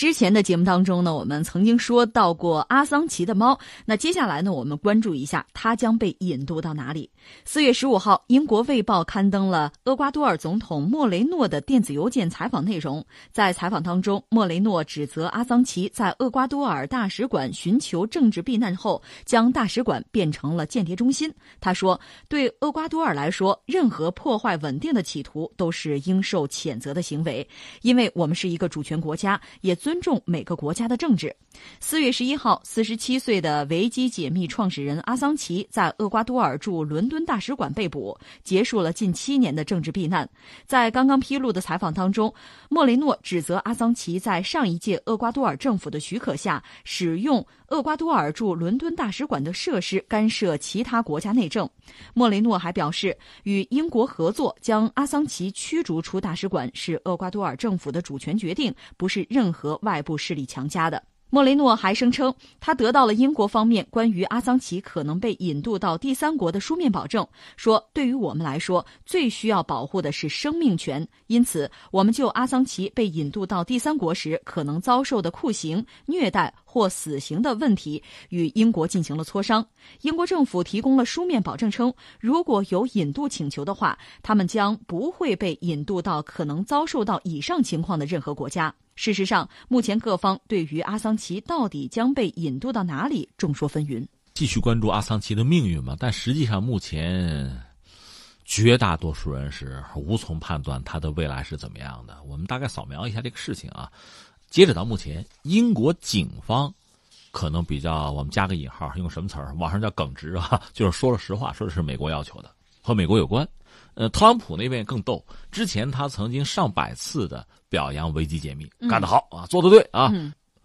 之前的节目当中呢，我们曾经说到过阿桑奇的猫。那接下来呢，我们关注一下它将被引渡到哪里。四月十五号，英国《卫报》刊登了厄瓜多尔总统莫雷诺的电子邮件采访内容。在采访当中，莫雷诺指责阿桑奇在厄瓜多尔大使馆寻求政治避难后，将大使馆变成了间谍中心。他说：“对厄瓜多尔来说，任何破坏稳定的企图都是应受谴责的行为，因为我们是一个主权国家，也尊。”尊重每个国家的政治。四月十一号，四十七岁的维基解密创始人阿桑奇在厄瓜多尔驻伦敦大使馆被捕，结束了近七年的政治避难。在刚刚披露的采访当中，莫雷诺指责阿桑奇在上一届厄瓜多尔政府的许可下，使用厄瓜多尔驻伦敦大使馆的设施干涉其他国家内政。莫雷诺还表示，与英国合作将阿桑奇驱逐出大使馆是厄瓜多尔政府的主权决定，不是任何。外部势力强加的。莫雷诺还声称，他得到了英国方面关于阿桑奇可能被引渡到第三国的书面保证，说对于我们来说，最需要保护的是生命权。因此，我们就阿桑奇被引渡到第三国时可能遭受的酷刑、虐待或死刑的问题，与英国进行了磋商。英国政府提供了书面保证称，如果有引渡请求的话，他们将不会被引渡到可能遭受到以上情况的任何国家。事实上，目前各方对于阿桑奇到底将被引渡到哪里众说纷纭。继续关注阿桑奇的命运嘛？但实际上，目前绝大多数人是无从判断他的未来是怎么样的。我们大概扫描一下这个事情啊。截止到目前，英国警方可能比较，我们加个引号，用什么词儿？网上叫耿直啊，就是说了实话，说的是美国要求的，和美国有关。呃，特朗普那边更逗。之前他曾经上百次的表扬维基解密，干得好啊，做得对啊。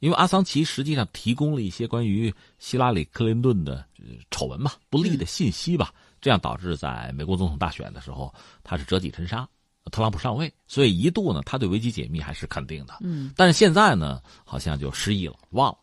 因为阿桑奇实际上提供了一些关于希拉里·克林顿的丑闻吧、不利的信息吧，这样导致在美国总统大选的时候他是折戟沉沙，特朗普上位。所以一度呢，他对危机解密还是肯定的。嗯，但是现在呢，好像就失忆了，忘了，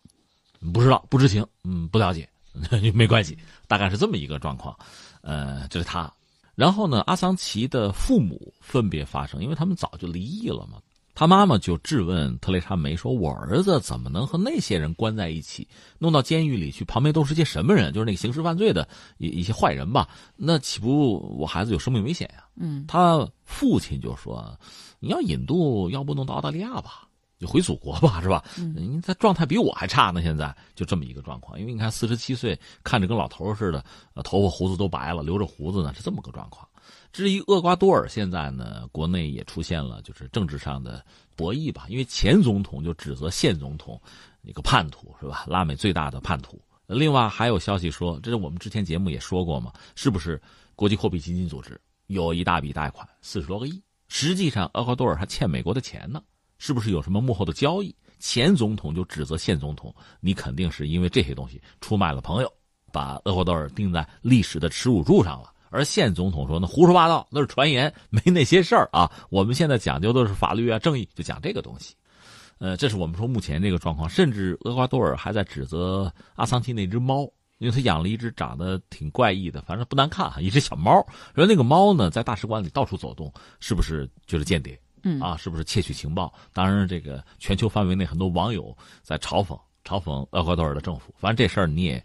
不知道、不知情，嗯，不了解，没关系，大概是这么一个状况。呃，这是他。然后呢，阿桑奇的父母分别发生，因为他们早就离异了嘛。他妈妈就质问特蕾莎梅说：“我儿子怎么能和那些人关在一起，弄到监狱里去？旁边都是些什么人？就是那个刑事犯罪的一一些坏人吧？那岂不我孩子有生命危险呀？”嗯，他父亲就说：“你要引渡，要不弄到澳大利亚吧？”就回祖国吧，是吧？嗯，他状态比我还差呢，现在就这么一个状况。因为你看，四十七岁，看着跟老头似的，头发胡子都白了，留着胡子呢，是这么个状况。至于厄瓜多尔，现在呢，国内也出现了就是政治上的博弈吧。因为前总统就指责现总统那个叛徒，是吧？拉美最大的叛徒。另外还有消息说，这是我们之前节目也说过嘛，是不是国际货币基金组织有一大笔贷款，四十多个亿？实际上，厄瓜多尔还欠美国的钱呢。是不是有什么幕后的交易？前总统就指责现总统，你肯定是因为这些东西出卖了朋友，把厄瓜多尔钉在历史的耻辱柱上了。而现总统说：“那胡说八道，那是传言，没那些事儿啊。我们现在讲究的是法律啊，正义，就讲这个东西。”呃，这是我们说目前这个状况。甚至厄瓜多尔还在指责阿桑奇那只猫，因为他养了一只长得挺怪异的，反正不难看哈，一只小猫。说那个猫呢，在大使馆里到处走动，是不是就是间谍？嗯啊，是不是窃取情报？当然，这个全球范围内很多网友在嘲讽嘲讽厄瓜多尔的政府。反正这事儿你也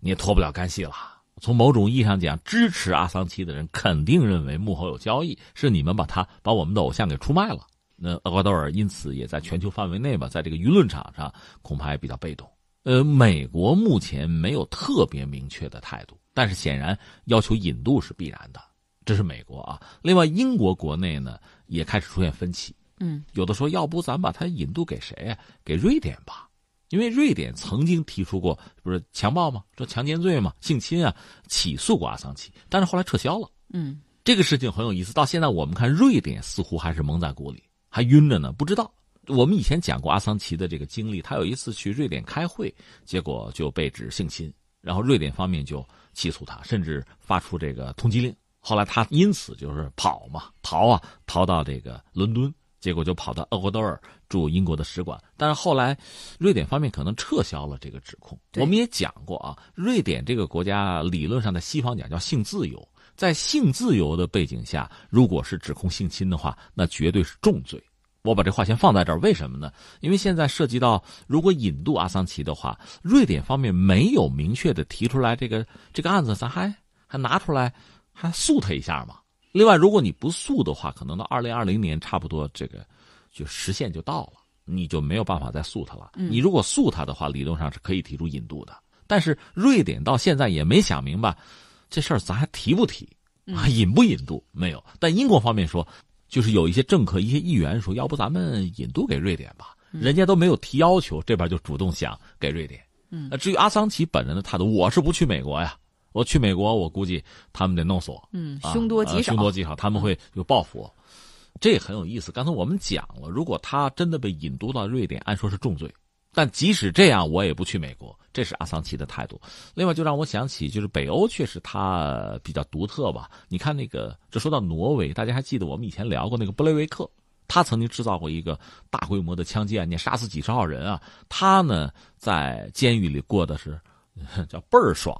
你也脱不了干系了。从某种意义上讲，支持阿桑奇的人肯定认为幕后有交易，是你们把他把我们的偶像给出卖了。那厄瓜多尔因此也在全球范围内吧，在这个舆论场上恐怕也比较被动。呃，美国目前没有特别明确的态度，但是显然要求引渡是必然的。这是美国啊，另外英国国内呢也开始出现分歧，嗯，有的说要不咱把他引渡给谁啊？给瑞典吧，因为瑞典曾经提出过不是强暴吗？说强奸罪嘛，性侵啊，起诉过阿桑奇，但是后来撤销了，嗯，这个事情很有意思。到现在我们看瑞典似乎还是蒙在鼓里，还晕着呢，不知道。我们以前讲过阿桑奇的这个经历，他有一次去瑞典开会，结果就被指性侵，然后瑞典方面就起诉他，甚至发出这个通缉令。后来他因此就是跑嘛，逃啊，逃到这个伦敦，结果就跑到厄瓜多尔驻英国的使馆。但是后来，瑞典方面可能撤销了这个指控。我们也讲过啊，瑞典这个国家理论上在西方讲叫性自由，在性自由的背景下，如果是指控性侵的话，那绝对是重罪。我把这话先放在这儿，为什么呢？因为现在涉及到如果引渡阿桑奇的话，瑞典方面没有明确的提出来这个这个案子，咱还还拿出来还诉他一下嘛。另外，如果你不诉的话，可能到二零二零年差不多这个就时限就到了，你就没有办法再诉他了。你如果诉他的话，理论上是可以提出引渡的。但是瑞典到现在也没想明白这事儿，咱还提不提啊？引不引渡没有？但英国方面说。就是有一些政客、一些议员说，要不咱们引渡给瑞典吧？人家都没有提要求，这边就主动想给瑞典。嗯，至于阿桑奇本人的态度，我是不去美国呀。我去美国，我估计他们得弄死我。嗯，凶多吉少，凶多吉少，他们会有报复我。这很有意思。刚才我们讲了，如果他真的被引渡到瑞典，按说是重罪。但即使这样，我也不去美国。这是阿桑奇的态度。另外，就让我想起，就是北欧确实它比较独特吧。你看那个，这说到挪威，大家还记得我们以前聊过那个布雷维克，他曾经制造过一个大规模的枪击案件，杀死几十号人啊。他呢，在监狱里过的是叫倍儿爽。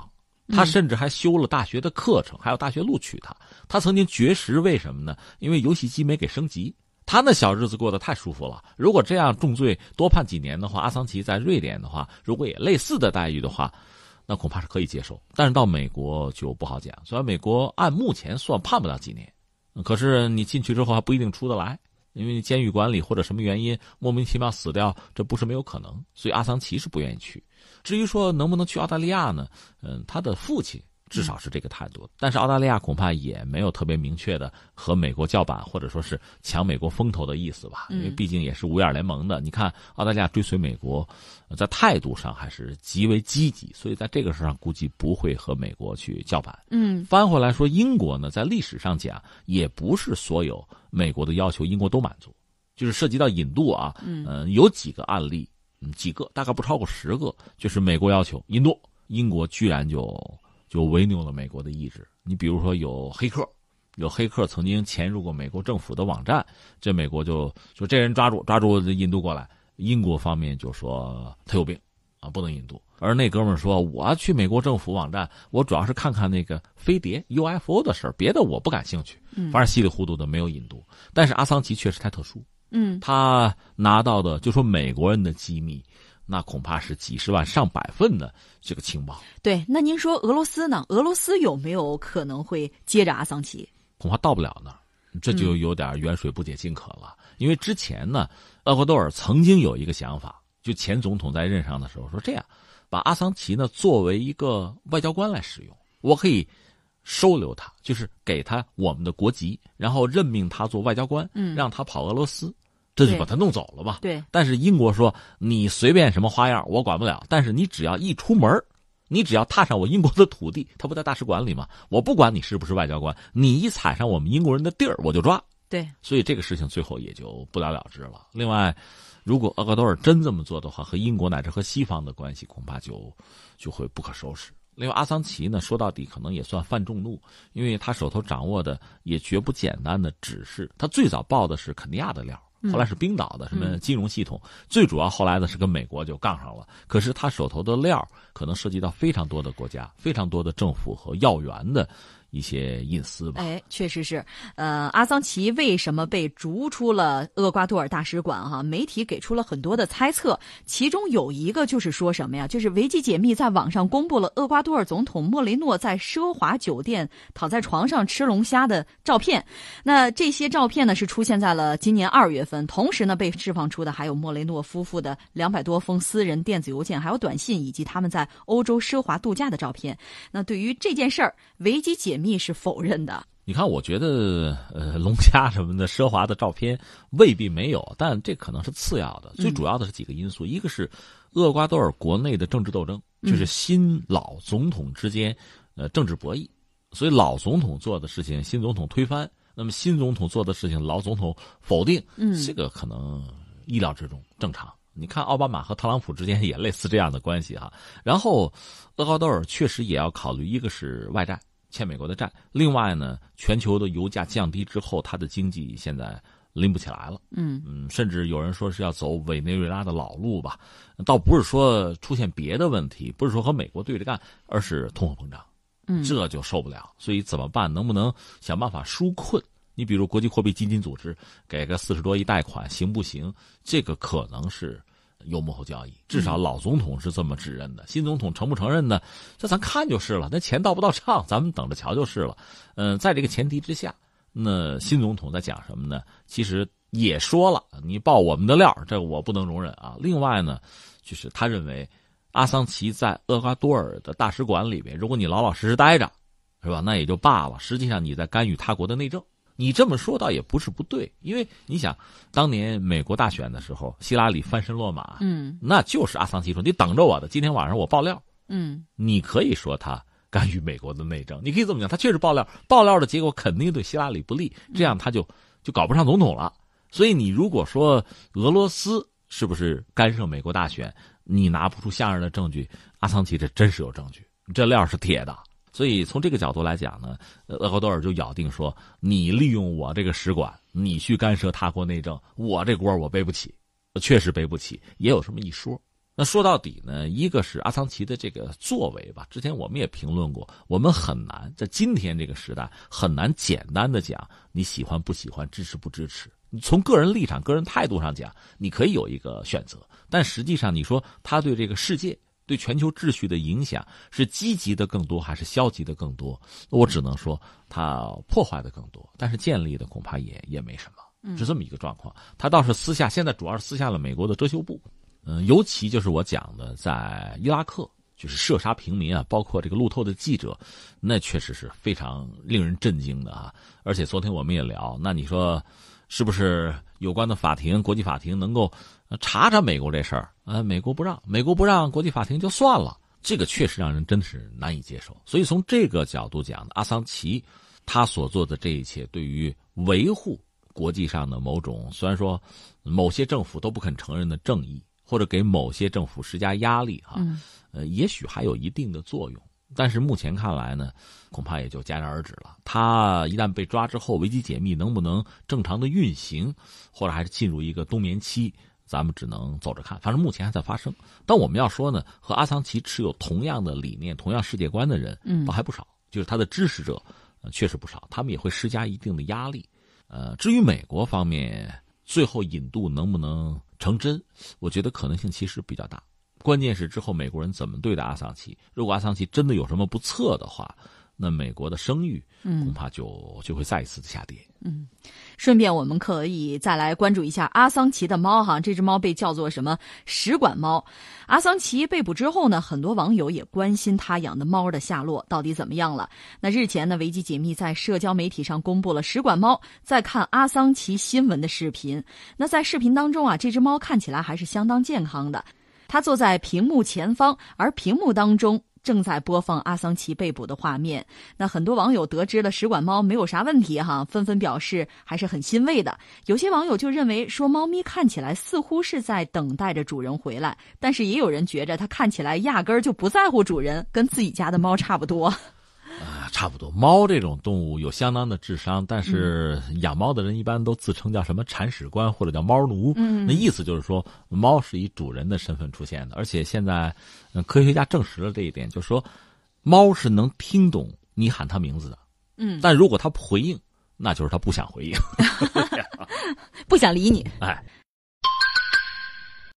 他甚至还修了大学的课程，还有大学录取他。他曾经绝食，为什么呢？因为游戏机没给升级。他那小日子过得太舒服了。如果这样重罪多判几年的话，阿桑奇在瑞典的话，如果也类似的待遇的话，那恐怕是可以接受。但是到美国就不好讲。虽然美国按目前算判不了几年，可是你进去之后还不一定出得来，因为监狱管理或者什么原因莫名其妙死掉，这不是没有可能。所以阿桑奇是不愿意去。至于说能不能去澳大利亚呢？嗯，他的父亲。至少是这个态度，但是澳大利亚恐怕也没有特别明确的和美国叫板，或者说是抢美国风头的意思吧。因为毕竟也是五眼联盟的。你看，澳大利亚追随美国，在态度上还是极为积极，所以在这个事上估计不会和美国去叫板。嗯，翻回来说，英国呢，在历史上讲，也不是所有美国的要求英国都满足，就是涉及到引渡啊，嗯，有几个案例，几个大概不超过十个，就是美国要求引渡，英国居然就。就违拗了美国的意志。你比如说，有黑客，有黑客曾经潜入过美国政府的网站，这美国就说这人抓住，抓住引渡过来。英国方面就说他有病，啊，不能引渡。而那哥们儿说，我去美国政府网站，我主要是看看那个飞碟 UFO 的事儿，别的我不感兴趣。反正稀里糊涂的没有引渡。但是阿桑奇确实太特殊，嗯，他拿到的就说美国人的机密。那恐怕是几十万、上百份的这个情报。对，那您说俄罗斯呢？俄罗斯有没有可能会接着阿桑奇？恐怕到不了那儿，这就有点远水不解近渴了。因为之前呢，厄瓜多尔曾经有一个想法，就前总统在任上的时候说，这样把阿桑奇呢作为一个外交官来使用，我可以收留他，就是给他我们的国籍，然后任命他做外交官，嗯，让他跑俄罗斯。这就把他弄走了吧。对，但是英国说你随便什么花样我管不了，但是你只要一出门你只要踏上我英国的土地，他不在大使馆里吗？我不管你是不是外交官，你一踩上我们英国人的地儿，我就抓。对，所以这个事情最后也就不了了之了。另外，如果厄瓜多尔真这么做的话，和英国乃至和西方的关系恐怕就就会不可收拾。另外，阿桑奇呢，说到底可能也算犯众怒，因为他手头掌握的也绝不简单的只是他最早报的是肯尼亚的料。后来是冰岛的什么金融系统，最主要后来呢是跟美国就杠上了。可是他手头的料可能涉及到非常多的国家、非常多的政府和要员的。一些隐私吧。哎，确实是。呃，阿桑奇为什么被逐出了厄瓜多尔大使馆？哈，媒体给出了很多的猜测，其中有一个就是说什么呀？就是维基解密在网上公布了厄瓜多尔总统莫雷诺在奢华酒店躺在床上吃龙虾的照片。那这些照片呢，是出现在了今年二月份。同时呢，被释放出的还有莫雷诺夫妇的两百多封私人电子邮件，还有短信，以及他们在欧洲奢华度假的照片。那对于这件事儿，维基解密是否认的。你看，我觉得，呃，龙虾什么的奢华的照片未必没有，但这可能是次要的。最主要的是几个因素，一个是厄瓜多尔国内的政治斗争，就是新老总统之间，呃，政治博弈。所以老总统做的事情，新总统推翻；那么新总统做的事情，老总统否定。嗯，这个可能意料之中，正常。你看奥巴马和特朗普之间也类似这样的关系哈。然后，厄瓜多尔确实也要考虑，一个是外债。欠美国的债，另外呢，全球的油价降低之后，它的经济现在拎不起来了。嗯嗯，甚至有人说是要走委内瑞拉的老路吧，倒不是说出现别的问题，不是说和美国对着干，而是通货膨胀。嗯，这就受不了。所以怎么办？能不能想办法纾困？你比如国际货币基金组织给个四十多亿贷款，行不行？这个可能是有幕后交易，至少老总统是这么指认的。新总统承不承认呢？这咱看就是了。那钱到不到账，咱们等着瞧就是了。嗯，在这个前提之下，那新总统在讲什么呢？其实也说了，你爆我们的料，这我不能容忍啊。另外呢，就是他认为阿桑奇在厄瓜多尔的大使馆里面，如果你老老实实待着，是吧？那也就罢了。实际上你在干预他国的内政。你这么说倒也不是不对，因为你想，当年美国大选的时候，希拉里翻身落马，嗯，那就是阿桑奇说：“你等着我的，今天晚上我爆料。”嗯，你可以说他干预美国的内政，你可以这么讲，他确实爆料，爆料的结果肯定对希拉里不利，这样他就就搞不上总统了。所以你如果说俄罗斯是不是干涉美国大选，你拿不出像样的证据，阿桑奇这真是有证据，这料是铁的。所以从这个角度来讲呢，厄瓜多尔就咬定说：“你利用我这个使馆，你去干涉他国内政，我这锅我背不起，确实背不起。”也有这么一说。那说到底呢，一个是阿桑奇的这个作为吧。之前我们也评论过，我们很难在今天这个时代很难简单的讲你喜欢不喜欢、支持不支持。从个人立场、个人态度上讲，你可以有一个选择，但实际上你说他对这个世界。对全球秩序的影响是积极的更多还是消极的更多？我只能说它破坏的更多，但是建立的恐怕也也没什么，是这么一个状况。他倒是私下，现在主要是私下了美国的遮羞布，嗯，尤其就是我讲的在伊拉克，就是射杀平民啊，包括这个路透的记者，那确实是非常令人震惊的啊。而且昨天我们也聊，那你说是不是有关的法庭、国际法庭能够？查查美国这事儿，呃，美国不让，美国不让，国际法庭就算了，这个确实让人真的是难以接受。所以从这个角度讲，阿桑奇他所做的这一切，对于维护国际上的某种虽然说某些政府都不肯承认的正义，或者给某些政府施加压力，哈，呃，也许还有一定的作用。但是目前看来呢，恐怕也就戛然而止了。他一旦被抓之后，危机解密能不能正常的运行，或者还是进入一个冬眠期？咱们只能走着看，反正目前还在发生。但我们要说呢，和阿桑奇持有同样的理念、同样世界观的人，嗯，倒还不少。就是他的支持者，呃，确实不少。他们也会施加一定的压力。呃，至于美国方面最后引渡能不能成真，我觉得可能性其实比较大。关键是之后美国人怎么对待阿桑奇。如果阿桑奇真的有什么不测的话，那美国的声誉恐怕就就会再一次的下跌。嗯，顺便我们可以再来关注一下阿桑奇的猫哈，这只猫被叫做什么使馆猫。阿桑奇被捕之后呢，很多网友也关心他养的猫的下落到底怎么样了。那日前呢，维基解密在社交媒体上公布了使馆猫在看阿桑奇新闻的视频。那在视频当中啊，这只猫看起来还是相当健康的，它坐在屏幕前方，而屏幕当中。正在播放阿桑奇被捕的画面，那很多网友得知了使馆猫没有啥问题哈，纷纷表示还是很欣慰的。有些网友就认为说，猫咪看起来似乎是在等待着主人回来，但是也有人觉着它看起来压根儿就不在乎主人，跟自己家的猫差不多。啊，差不多。猫这种动物有相当的智商，但是养猫的人一般都自称叫什么铲屎官或者叫猫奴。嗯，那意思就是说，猫是以主人的身份出现的。而且现在，科学家证实了这一点，就是说，猫是能听懂你喊它名字的。嗯，但如果它不回应，那就是它不想回应，不想理你。哎。